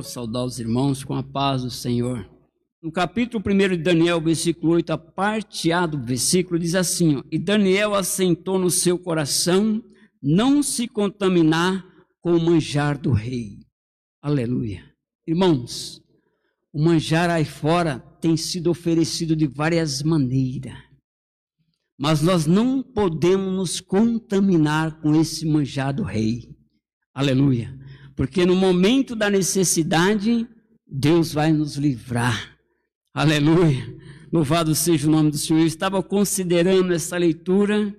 Quero saudar os irmãos com a paz do Senhor. No capítulo 1 de Daniel, versículo 8, a parte A do versículo diz assim: ó, E Daniel assentou no seu coração não se contaminar com o manjar do rei. Aleluia. Irmãos, o manjar aí fora tem sido oferecido de várias maneiras. Mas nós não podemos nos contaminar com esse manjar do rei. Aleluia. Porque no momento da necessidade, Deus vai nos livrar. Aleluia. Louvado seja o nome do Senhor. Eu estava considerando essa leitura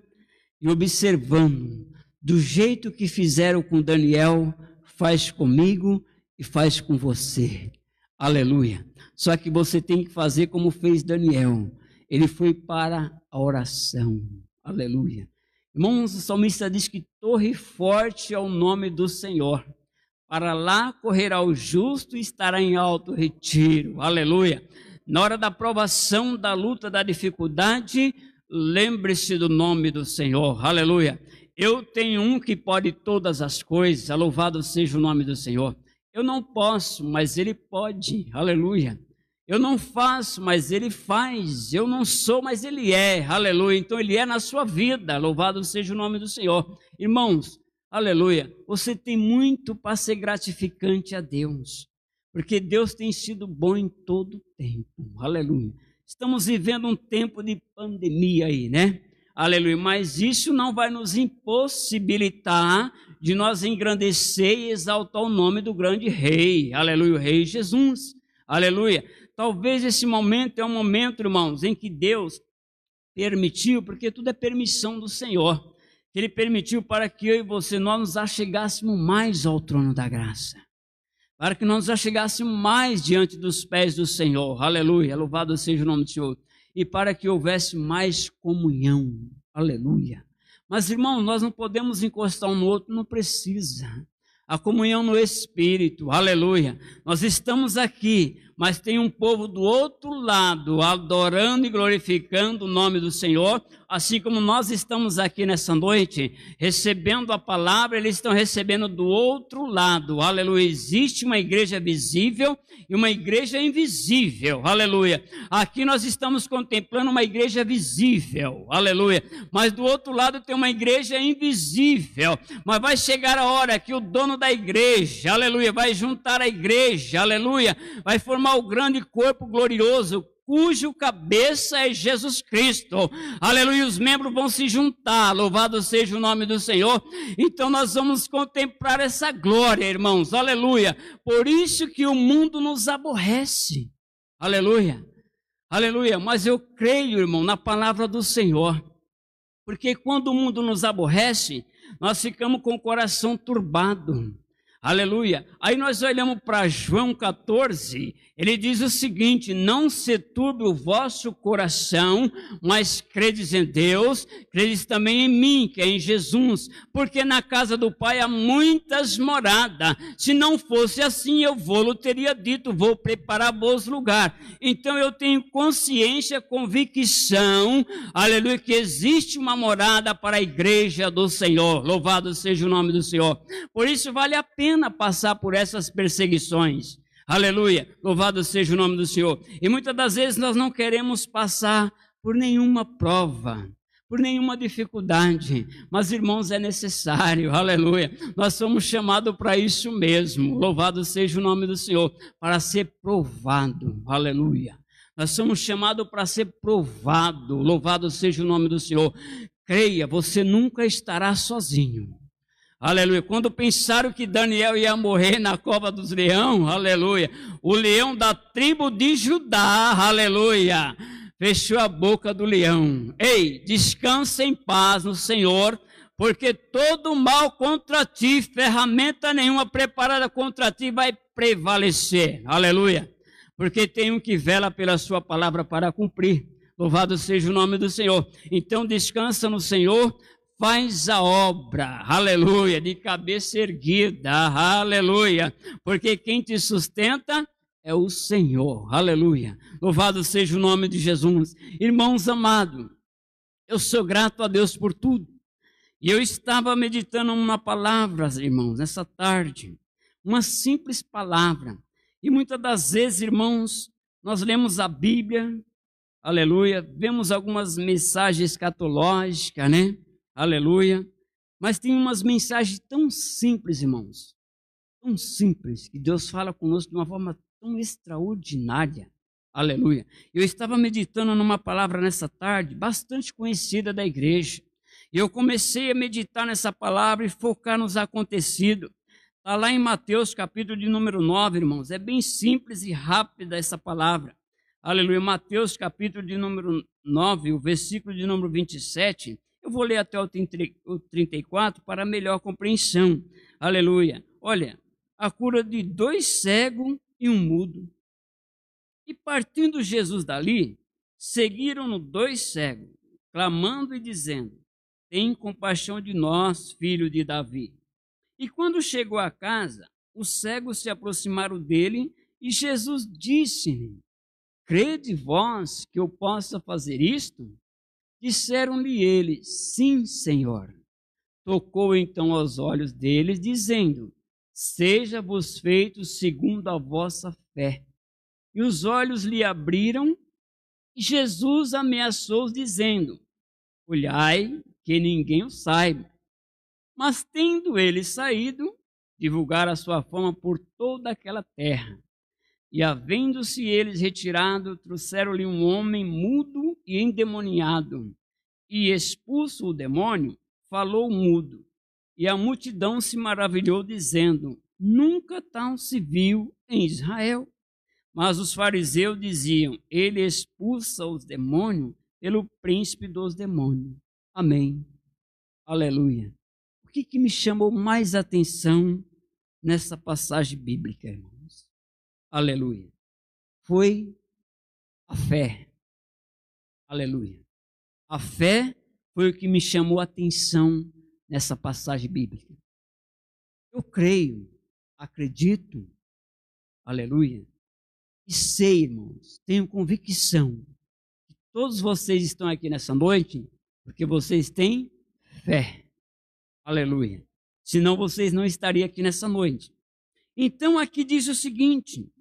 e observando do jeito que fizeram com Daniel, faz comigo e faz com você. Aleluia. Só que você tem que fazer como fez Daniel. Ele foi para a oração. Aleluia. Irmãos, o salmista diz que torre forte é o nome do Senhor. Para lá correrá o justo e estará em alto retiro. Aleluia. Na hora da provação, da luta, da dificuldade, lembre-se do nome do Senhor. Aleluia. Eu tenho um que pode todas as coisas, louvado seja o nome do Senhor. Eu não posso, mas Ele pode, aleluia. Eu não faço, mas Ele faz. Eu não sou, mas Ele é, aleluia. Então Ele é na sua vida, louvado seja o nome do Senhor. Irmãos, aleluia. Você tem muito para ser gratificante a Deus, porque Deus tem sido bom em todo tempo, aleluia. Estamos vivendo um tempo de pandemia aí, né? Aleluia. Mas isso não vai nos impossibilitar de nós engrandecer e exaltar o nome do grande rei. Aleluia. O rei Jesus. Aleluia. Talvez esse momento é um momento, irmãos, em que Deus permitiu, porque tudo é permissão do Senhor. Ele permitiu para que eu e você nós nos achegássemos mais ao trono da graça. Para que nós nos achegássemos mais diante dos pés do Senhor. Aleluia. Louvado seja o nome do Senhor e para que houvesse mais comunhão. Aleluia. Mas, irmão, nós não podemos encostar um no outro, não precisa. A comunhão no Espírito, aleluia. Nós estamos aqui, mas tem um povo do outro lado, adorando e glorificando o nome do Senhor, assim como nós estamos aqui nessa noite, recebendo a palavra, eles estão recebendo do outro lado, aleluia. Existe uma igreja visível e uma igreja invisível, aleluia. Aqui nós estamos contemplando uma igreja visível, aleluia. Mas do outro lado tem uma igreja invisível. Mas vai chegar a hora que o dono da igreja, aleluia, vai juntar a igreja, aleluia, vai formar o grande corpo glorioso, cujo cabeça é Jesus Cristo. Aleluia, os membros vão se juntar, louvado seja o nome do Senhor. Então nós vamos contemplar essa glória, irmãos. Aleluia. Por isso que o mundo nos aborrece. Aleluia. Aleluia. Mas eu creio, irmão, na palavra do Senhor. Porque quando o mundo nos aborrece, nós ficamos com o coração turbado. Aleluia. Aí nós olhamos para João 14, ele diz o seguinte: Não se turbe o vosso coração, mas credes em Deus, credes também em mim, que é em Jesus, porque na casa do Pai há muitas moradas. Se não fosse assim, eu vou, teria dito: Vou preparar bons lugar. Então eu tenho consciência, convicção, aleluia, que existe uma morada para a igreja do Senhor. Louvado seja o nome do Senhor. Por isso vale a pena pena passar por essas perseguições. Aleluia, louvado seja o nome do Senhor. E muitas das vezes nós não queremos passar por nenhuma prova, por nenhuma dificuldade, mas irmãos, é necessário, aleluia. Nós somos chamados para isso mesmo, louvado seja o nome do Senhor, para ser provado, aleluia. Nós somos chamados para ser provado, louvado seja o nome do Senhor. Creia, você nunca estará sozinho. Aleluia. Quando pensaram que Daniel ia morrer na cova dos leões, aleluia. O leão da tribo de Judá, aleluia. Fechou a boca do leão. Ei, descansa em paz no Senhor, porque todo mal contra ti, ferramenta nenhuma preparada contra ti vai prevalecer. Aleluia. Porque tem um que vela pela sua palavra para cumprir. Louvado seja o nome do Senhor. Então descansa no Senhor, faz a obra, aleluia, de cabeça erguida, aleluia, porque quem te sustenta é o Senhor, aleluia. Louvado seja o nome de Jesus. Irmãos amados, eu sou grato a Deus por tudo. E eu estava meditando uma palavra, irmãos, nessa tarde, uma simples palavra. E muitas das vezes, irmãos, nós lemos a Bíblia, aleluia, vemos algumas mensagens escatológicas, né? Aleluia. Mas tem umas mensagens tão simples, irmãos, tão simples, que Deus fala conosco de uma forma tão extraordinária. Aleluia. Eu estava meditando numa palavra nessa tarde, bastante conhecida da igreja. E eu comecei a meditar nessa palavra e focar nos acontecidos. Está lá em Mateus, capítulo de número 9, irmãos. É bem simples e rápida essa palavra. Aleluia. Mateus, capítulo de número 9, o versículo de número 27. Eu vou ler até o 34 para melhor compreensão. Aleluia. Olha, a cura de dois cegos e um mudo. E partindo Jesus dali, seguiram-no dois cegos, clamando e dizendo: Tem compaixão de nós, filho de Davi. E quando chegou à casa, os cegos se aproximaram dele e Jesus disse-lhe: Crede vós que eu possa fazer isto? Disseram-lhe eles: Sim, Senhor. Tocou então aos olhos deles, dizendo: Seja-vos feito segundo a vossa fé. E os olhos lhe abriram, e Jesus ameaçou, dizendo: Olhai, que ninguém o saiba. Mas tendo ele saído, divulgar a sua fama por toda aquela terra. E havendo-se eles retirado, trouxeram-lhe um homem mudo e endemoniado. E expulso o demônio, falou mudo. E a multidão se maravilhou, dizendo: Nunca tal se viu em Israel. Mas os fariseus diziam: Ele expulsa os demônios pelo príncipe dos demônios. Amém. Aleluia. O que, que me chamou mais atenção nessa passagem bíblica, irmãos? Aleluia. Foi a fé. Aleluia. A fé foi o que me chamou a atenção nessa passagem bíblica. Eu creio, acredito, aleluia, e sei, irmãos, tenho convicção que todos vocês estão aqui nessa noite porque vocês têm fé. Aleluia. Senão vocês não estariam aqui nessa noite. Então aqui diz o seguinte: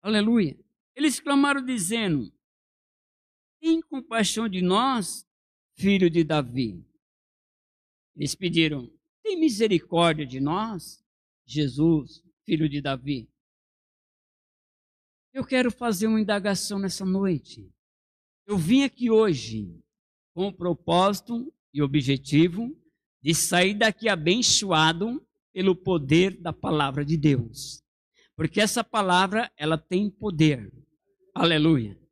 Aleluia. Eles clamaram dizendo: Tem compaixão de nós, filho de Davi. Eles pediram: Tem misericórdia de nós, Jesus, filho de Davi. Eu quero fazer uma indagação nessa noite. Eu vim aqui hoje com o propósito e objetivo de sair daqui abençoado pelo poder da palavra de Deus. Porque essa palavra, ela tem poder. Aleluia.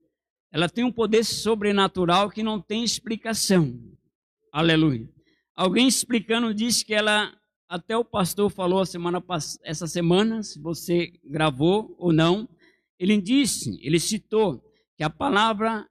Ela tem um poder sobrenatural que não tem explicação. Aleluia. Alguém explicando disse que ela, até o pastor falou a semana essa semana, se você gravou ou não, ele disse, ele citou que a palavra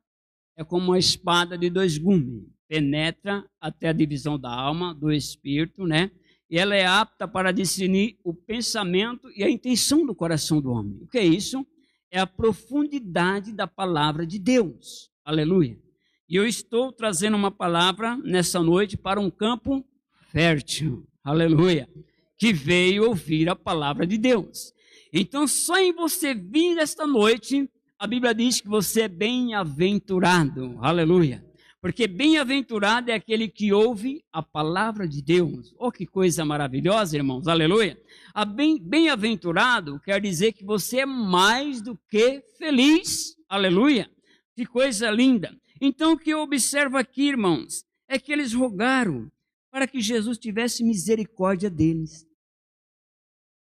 é como uma espada de dois gumes, penetra até a divisão da alma, do espírito, né? E ela é apta para discernir o pensamento e a intenção do coração do homem. O que é isso? É a profundidade da palavra de Deus. Aleluia. E eu estou trazendo uma palavra nessa noite para um campo fértil. Aleluia. Que veio ouvir a palavra de Deus. Então, só em você vir esta noite, a Bíblia diz que você é bem-aventurado. Aleluia. Porque bem-aventurado é aquele que ouve a palavra de Deus. Oh, que coisa maravilhosa, irmãos. Aleluia. A bem-aventurado quer dizer que você é mais do que feliz. Aleluia. Que coisa linda. Então, o que eu observo aqui, irmãos, é que eles rogaram para que Jesus tivesse misericórdia deles.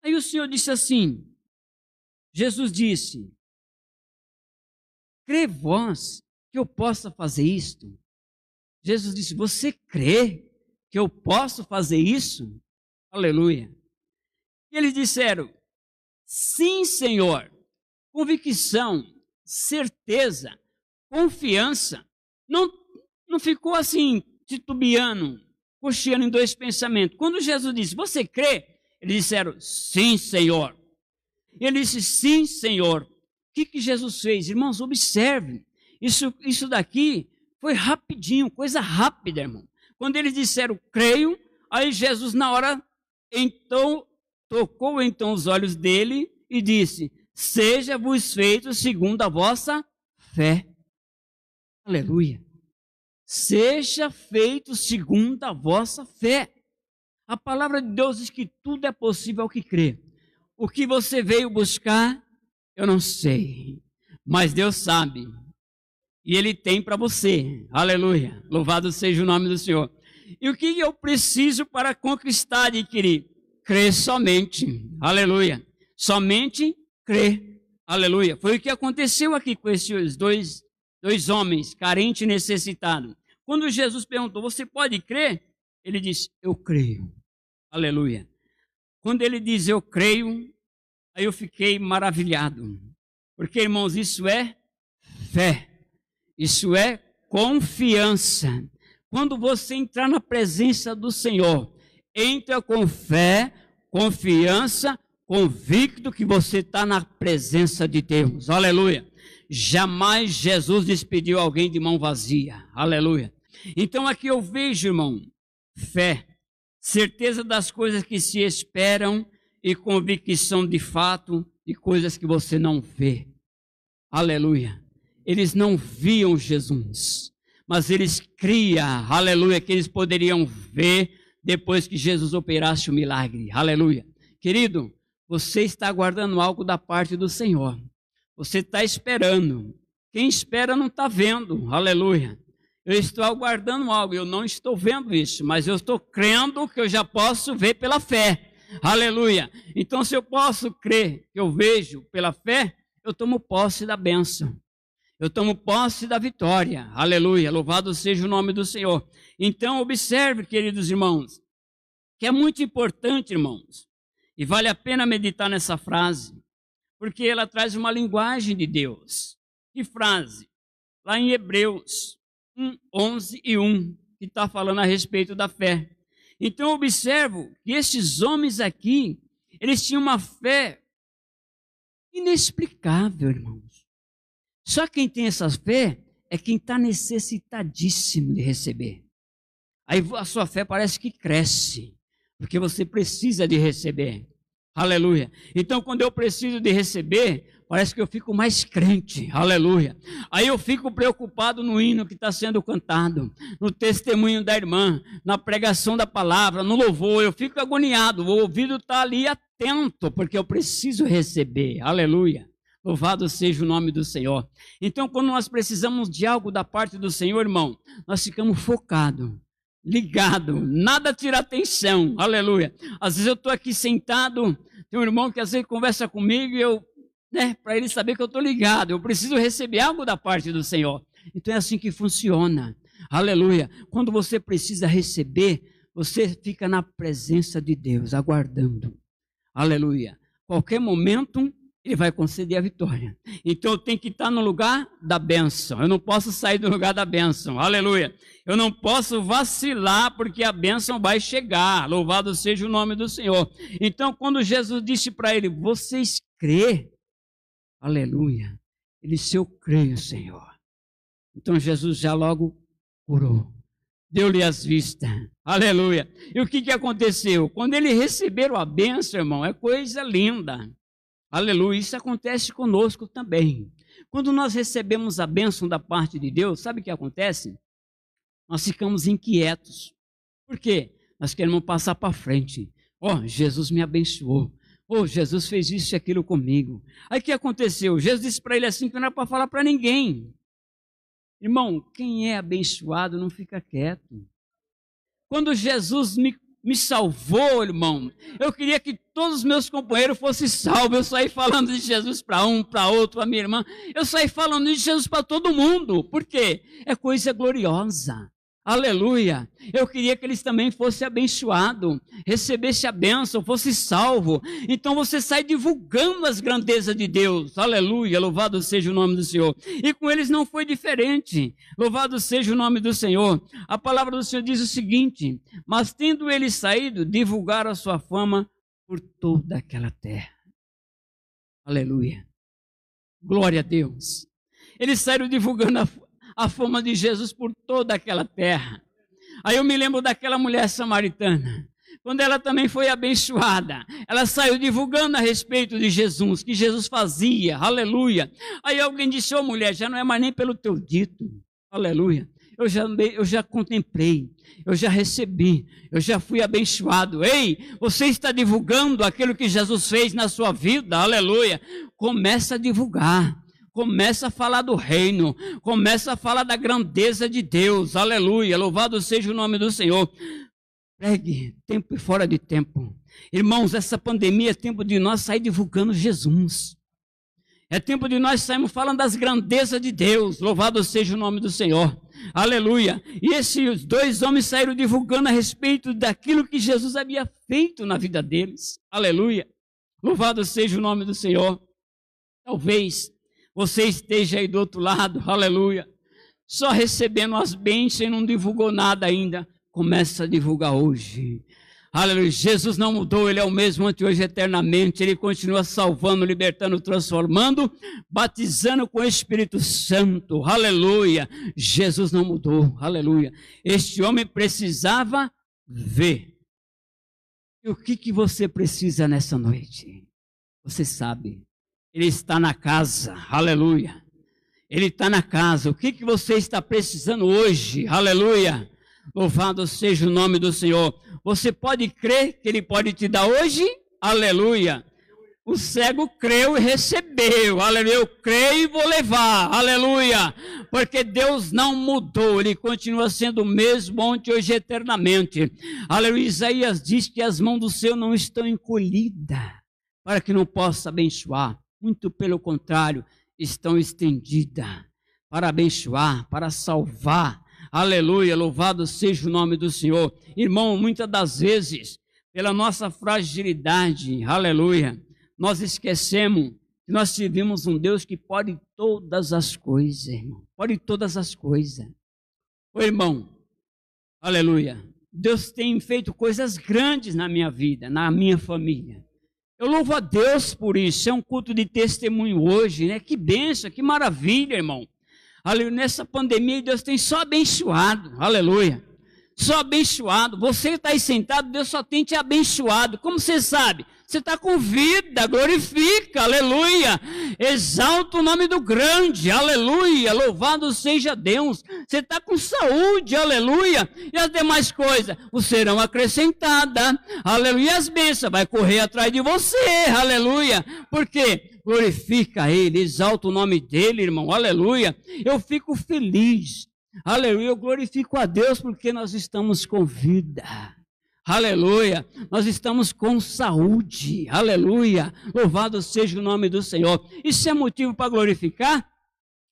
Aí o Senhor disse assim: Jesus disse: Crê vós que eu possa fazer isto? Jesus disse: Você crê que eu posso fazer isso? Aleluia. E eles disseram: Sim, Senhor. Convicção, certeza, confiança. Não, não ficou assim, titubeando, cocheando em dois pensamentos. Quando Jesus disse: Você crê? Eles disseram: Sim, Senhor. Ele disse: Sim, Senhor. O que, que Jesus fez? Irmãos, observe. Isso, isso daqui foi rapidinho, coisa rápida, irmão. Quando eles disseram, creio, aí Jesus, na hora, então, tocou então os olhos dele e disse: seja-vos feito segundo a vossa fé. Aleluia. Seja feito segundo a vossa fé. A palavra de Deus diz que tudo é possível ao que crê. O que você veio buscar, eu não sei, mas Deus sabe. E Ele tem para você. Aleluia. Louvado seja o nome do Senhor. E o que eu preciso para conquistar e adquirir? Crer somente. Aleluia. Somente crer. Aleluia. Foi o que aconteceu aqui com esses dois, dois homens, carente e necessitado. Quando Jesus perguntou, você pode crer? Ele disse, eu creio. Aleluia. Quando ele diz eu creio, aí eu fiquei maravilhado. Porque, irmãos, isso é fé. Isso é confiança. Quando você entrar na presença do Senhor, entra com fé, confiança, convicto que você está na presença de Deus. Aleluia. Jamais Jesus despediu alguém de mão vazia. Aleluia. Então aqui eu vejo, irmão, fé certeza das coisas que se esperam e convicção de fato de coisas que você não vê. Aleluia. Eles não viam Jesus, mas eles criam, aleluia, que eles poderiam ver depois que Jesus operasse o milagre. Aleluia. Querido, você está aguardando algo da parte do Senhor. Você está esperando. Quem espera não está vendo. Aleluia eu estou aguardando algo, eu não estou vendo isso, mas eu estou crendo que eu já posso ver pela fé. Aleluia. Então, se eu posso crer que eu vejo pela fé, eu tomo posse da bênção. Eu tomo posse da vitória. Aleluia. Louvado seja o nome do Senhor. Então, observe, queridos irmãos, que é muito importante, irmãos, e vale a pena meditar nessa frase, porque ela traz uma linguagem de Deus. Que frase? Lá em Hebreus, 1, 11 e 1, que está falando a respeito da fé. Então, observo que esses homens aqui, eles tinham uma fé inexplicável, irmãos. Só quem tem essa fé é quem está necessitadíssimo de receber. Aí a sua fé parece que cresce, porque você precisa de receber. Aleluia. Então, quando eu preciso de receber, parece que eu fico mais crente, aleluia. Aí eu fico preocupado no hino que está sendo cantado, no testemunho da irmã, na pregação da palavra, no louvor, eu fico agoniado, o ouvido está ali atento, porque eu preciso receber, aleluia. Louvado seja o nome do Senhor. Então, quando nós precisamos de algo da parte do Senhor, irmão, nós ficamos focados ligado, nada tira atenção, aleluia. Às vezes eu estou aqui sentado, tem um irmão que às vezes conversa comigo e eu né, para ele saber que eu estou ligado, eu preciso receber algo da parte do Senhor. Então é assim que funciona. Aleluia. Quando você precisa receber, você fica na presença de Deus, aguardando. Aleluia. Qualquer momento, ele vai conceder a vitória. Então eu tenho que estar no lugar da bênção. Eu não posso sair do lugar da bênção. Aleluia. Eu não posso vacilar porque a bênção vai chegar. Louvado seja o nome do Senhor. Então quando Jesus disse para ele: "Vocês crê?" Aleluia. Ele disse: Eu creio, Senhor. Então Jesus já logo curou. Deu-lhe as vistas. Aleluia. E o que, que aconteceu? Quando eles receberam a bênção, irmão, é coisa linda. Aleluia. Isso acontece conosco também. Quando nós recebemos a bênção da parte de Deus, sabe o que acontece? Nós ficamos inquietos. Por quê? Nós queremos passar para frente. Oh, Jesus me abençoou. Oh, Jesus fez isso e aquilo comigo. Aí o que aconteceu? Jesus disse para ele assim que não era para falar para ninguém. Irmão, quem é abençoado não fica quieto. Quando Jesus me, me salvou, irmão, eu queria que todos os meus companheiros fossem salvos. Eu saí falando de Jesus para um, para outro, para minha irmã. Eu saí falando de Jesus para todo mundo. Por quê? É coisa gloriosa. Aleluia. Eu queria que eles também fossem abençoados, recebesse a bênção, fosse salvo. Então você sai divulgando as grandezas de Deus. Aleluia. Louvado seja o nome do Senhor. E com eles não foi diferente. Louvado seja o nome do Senhor. A palavra do Senhor diz o seguinte: Mas tendo eles saído, divulgaram a sua fama por toda aquela terra. Aleluia. Glória a Deus. Eles saíram divulgando a, a fama de Jesus por toda aquela terra. Aí eu me lembro daquela mulher samaritana. quando ela também foi abençoada, ela saiu divulgando a respeito de Jesus, que Jesus fazia, aleluia. Aí alguém disse: Ô oh, mulher, já não é mais nem pelo teu dito, aleluia. Eu já, eu já contemplei, eu já recebi, eu já fui abençoado. Ei, você está divulgando aquilo que Jesus fez na sua vida, aleluia. Começa a divulgar começa a falar do reino, começa a falar da grandeza de Deus, aleluia, louvado seja o nome do Senhor. Pregue tempo e fora de tempo. Irmãos, essa pandemia é tempo de nós sair divulgando Jesus. É tempo de nós sairmos falando das grandezas de Deus. Louvado seja o nome do Senhor. Aleluia. E esses dois homens saíram divulgando a respeito daquilo que Jesus havia feito na vida deles. Aleluia. Louvado seja o nome do Senhor. Talvez você esteja aí do outro lado. Aleluia. Só recebendo as bênçãos e não divulgou nada ainda. Começa a divulgar hoje. Aleluia. Jesus não mudou, Ele é o mesmo ante hoje eternamente. Ele continua salvando, libertando, transformando, batizando com o Espírito Santo. Aleluia. Jesus não mudou. Aleluia. Este homem precisava ver. E o que, que você precisa nessa noite? Você sabe. Ele está na casa. Aleluia. Ele está na casa. O que, que você está precisando hoje? Aleluia. Louvado seja o nome do Senhor. Você pode crer que Ele pode te dar hoje? Aleluia. O cego creu e recebeu. Aleluia. Eu creio e vou levar. Aleluia. Porque Deus não mudou. Ele continua sendo o mesmo ontem, hoje eternamente. Aleluia. Isaías diz que as mãos do Senhor não estão encolhidas para que não possa abençoar. Muito pelo contrário, estão estendidas para abençoar, para salvar, Aleluia, louvado seja o nome do Senhor. Irmão, muitas das vezes, pela nossa fragilidade, aleluia, nós esquecemos que nós tivemos um Deus que pode todas as coisas, irmão. Pode todas as coisas. Ô irmão, aleluia. Deus tem feito coisas grandes na minha vida, na minha família. Eu louvo a Deus por isso. É um culto de testemunho hoje, né? Que benção, que maravilha, irmão. Aleluia. Nessa pandemia, Deus tem só abençoado. Aleluia. Só abençoado. Você está aí sentado, Deus só tem te abençoado. Como você sabe? Você está com vida, glorifica, aleluia. Exalta o nome do grande, aleluia. Louvado seja Deus. Você está com saúde, aleluia. E as demais coisas serão acrescentadas, aleluia. As bênçãos vai correr atrás de você, aleluia. Por quê? glorifica Ele, exalta o nome dEle, irmão, aleluia. Eu fico feliz, aleluia. Eu glorifico a Deus porque nós estamos com vida. Aleluia. Nós estamos com saúde. Aleluia. Louvado seja o nome do Senhor. Isso é motivo para glorificar?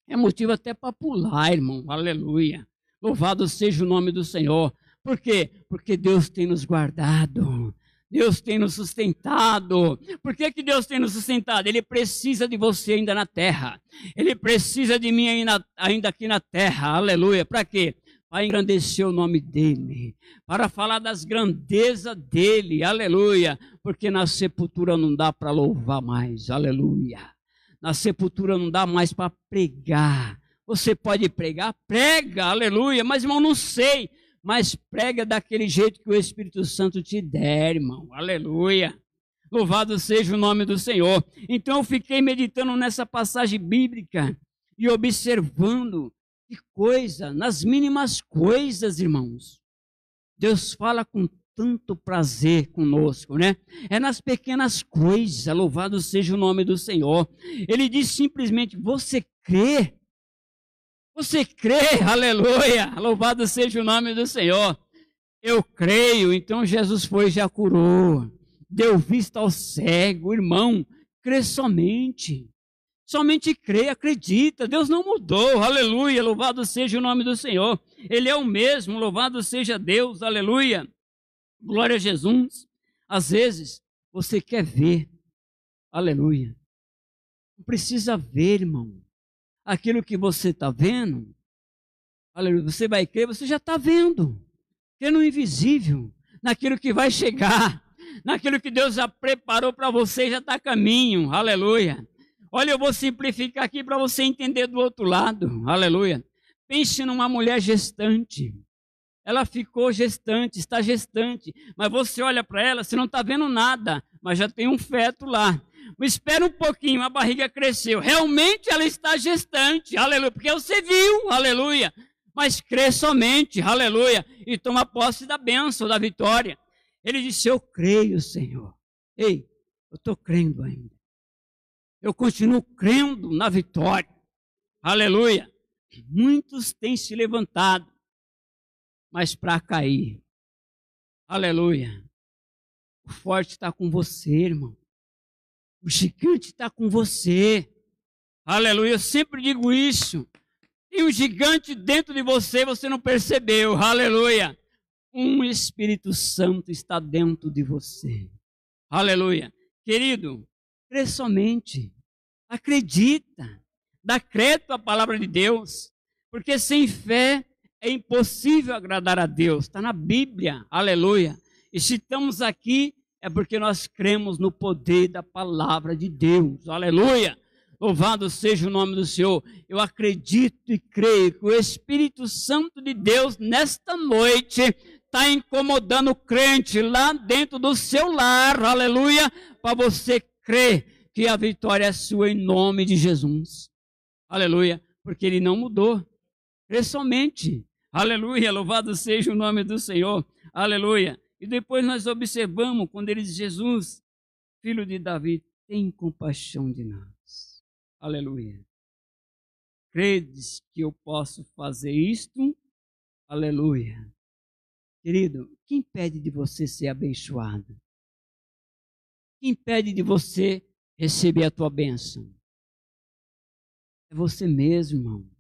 É motivo até para pular, irmão. Aleluia. Louvado seja o nome do Senhor. Por quê? Porque Deus tem nos guardado. Deus tem nos sustentado. Por que, que Deus tem nos sustentado? Ele precisa de você ainda na terra. Ele precisa de mim ainda, ainda aqui na terra. Aleluia. Para quê? Para engrandecer o nome dele. Para falar das grandezas dele. Aleluia. Porque na sepultura não dá para louvar mais. Aleluia. Na sepultura não dá mais para pregar. Você pode pregar? Prega. Aleluia. Mas, irmão, não sei mas prega daquele jeito que o Espírito Santo te der, irmão. Aleluia. Louvado seja o nome do Senhor. Então eu fiquei meditando nessa passagem bíblica e observando que coisa, nas mínimas coisas, irmãos. Deus fala com tanto prazer conosco, né? É nas pequenas coisas, louvado seja o nome do Senhor. Ele diz simplesmente: Você crê você crê, aleluia, louvado seja o nome do Senhor. Eu creio, então Jesus foi e já curou, deu vista ao cego, irmão, crê somente. Somente crê, acredita, Deus não mudou, aleluia, louvado seja o nome do Senhor. Ele é o mesmo, louvado seja Deus, aleluia. Glória a Jesus. Às vezes você quer ver, aleluia. Não precisa ver, irmão aquilo que você está vendo, aleluia, você vai crer, você já está vendo. Crê no invisível, naquilo que vai chegar, naquilo que Deus já preparou para você, já está a caminho, aleluia. Olha, eu vou simplificar aqui para você entender do outro lado, aleluia. Pense numa mulher gestante. ela ficou gestante, está gestante, mas você olha para ela, você não está vendo nada, mas já tem um feto lá. Mas espera um pouquinho, a barriga cresceu. Realmente ela está gestante, aleluia, porque você viu, aleluia. Mas crê somente, aleluia, e toma posse da bênção, da vitória. Ele disse: Eu creio, Senhor. Ei, eu estou crendo ainda. Eu continuo crendo na vitória. Aleluia. Muitos têm se levantado, mas para cair. Aleluia. O forte está com você, irmão. O gigante está com você. Aleluia. Eu sempre digo isso. Tem um gigante dentro de você, você não percebeu. Aleluia. Um Espírito Santo está dentro de você. Aleluia. Querido, crê somente. Acredita. Dá crédito à palavra de Deus. Porque sem fé é impossível agradar a Deus. Está na Bíblia. Aleluia. E se estamos aqui, é porque nós cremos no poder da palavra de Deus. Aleluia. Louvado seja o nome do Senhor. Eu acredito e creio que o Espírito Santo de Deus, nesta noite, está incomodando o crente lá dentro do seu lar. Aleluia. Para você crer que a vitória é sua em nome de Jesus. Aleluia. Porque ele não mudou. Crê somente. Aleluia. Louvado seja o nome do Senhor. Aleluia. E depois nós observamos quando ele diz: Jesus, filho de Davi, tem compaixão de nós. Aleluia. Credes que eu posso fazer isto? Aleluia. Querido, quem impede de você ser abençoado? Quem impede de você receber a tua bênção? É você mesmo, irmão.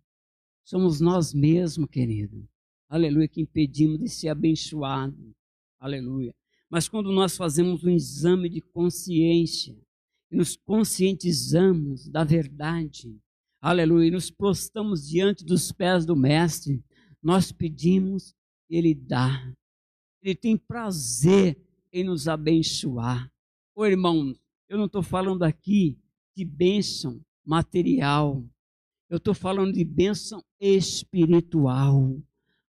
Somos nós mesmos, querido. Aleluia, que impedimos de ser abençoado. Aleluia. Mas quando nós fazemos um exame de consciência, e nos conscientizamos da verdade, aleluia, e nos prostamos diante dos pés do Mestre, nós pedimos, Ele dá. Ele tem prazer em nos abençoar. Ô irmãos, eu não estou falando aqui de bênção material, eu estou falando de bênção espiritual,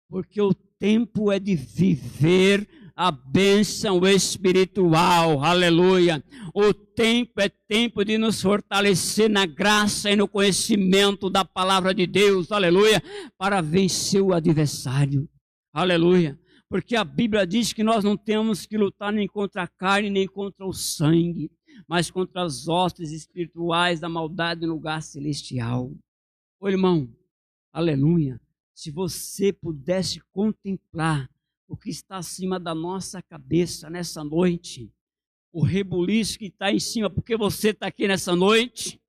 porque o tempo é de viver a bênção espiritual, aleluia. O tempo é tempo de nos fortalecer na graça e no conhecimento da palavra de Deus, aleluia, para vencer o adversário, aleluia. Porque a Bíblia diz que nós não temos que lutar nem contra a carne, nem contra o sangue, mas contra as hostes espirituais da maldade no lugar celestial. Ô irmão, aleluia, se você pudesse contemplar o que está acima da nossa cabeça nessa noite, o rebuliço que está em cima, porque você está aqui nessa noite,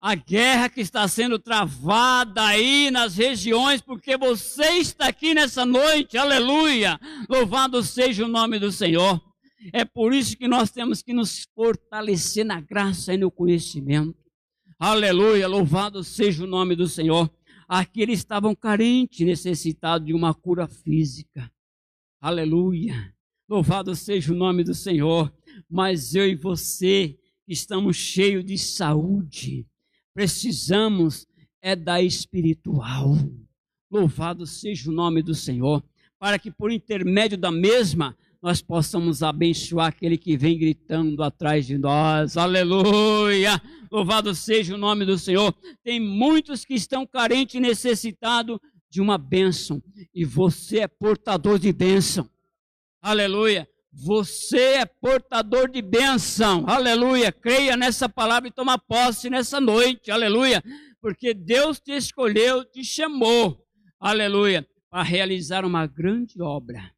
a guerra que está sendo travada aí nas regiões, porque você está aqui nessa noite, aleluia! Louvado seja o nome do Senhor. É por isso que nós temos que nos fortalecer na graça e no conhecimento. Aleluia, louvado seja o nome do Senhor. Aqui eles estavam carentes, necessitados de uma cura física. Aleluia. Louvado seja o nome do Senhor. Mas eu e você estamos cheios de saúde. Precisamos é da espiritual. Louvado seja o nome do Senhor, para que por intermédio da mesma nós possamos abençoar aquele que vem gritando atrás de nós. Aleluia! Louvado seja o nome do Senhor. Tem muitos que estão carentes e necessitados de uma bênção. E você é portador de bênção. Aleluia. Você é portador de bênção. Aleluia. Creia nessa palavra e toma posse nessa noite. Aleluia. Porque Deus te escolheu, te chamou. Aleluia. Para realizar uma grande obra.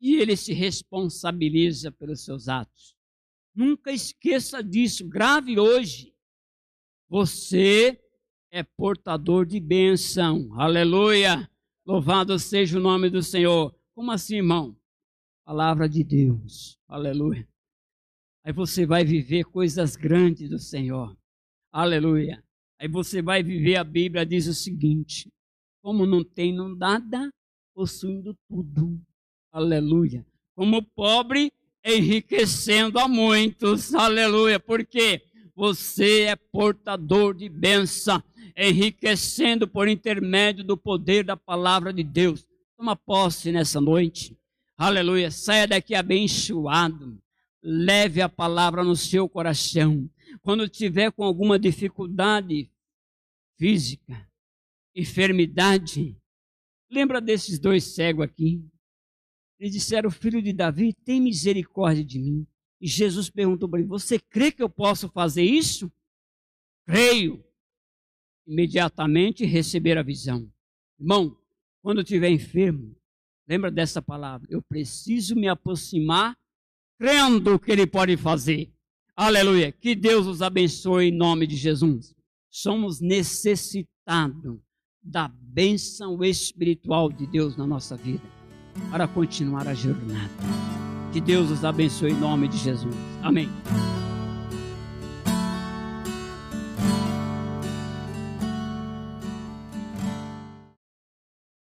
E ele se responsabiliza pelos seus atos. Nunca esqueça disso. Grave hoje. Você é portador de bênção. Aleluia! Louvado seja o nome do Senhor. Como assim, irmão? Palavra de Deus. Aleluia. Aí você vai viver coisas grandes do Senhor. Aleluia. Aí você vai viver, a Bíblia diz o seguinte: como não tem nada, possuindo tudo. Aleluia. Como pobre, enriquecendo a muitos. Aleluia. Porque você é portador de bênção enriquecendo por intermédio do poder da palavra de Deus. Toma posse nessa noite. Aleluia. Saia daqui abençoado. Leve a palavra no seu coração. Quando tiver com alguma dificuldade física, enfermidade, lembra desses dois cegos aqui. Eles disseram: Filho de Davi, tem misericórdia de mim. E Jesus perguntou para ele: Você crê que eu posso fazer isso? Creio. Imediatamente receber a visão. Irmão, quando estiver enfermo, lembra dessa palavra. Eu preciso me aproximar crendo que Ele pode fazer. Aleluia. Que Deus os abençoe em nome de Jesus. Somos necessitados da bênção espiritual de Deus na nossa vida para continuar a jornada. Que Deus os abençoe em nome de Jesus. Amém.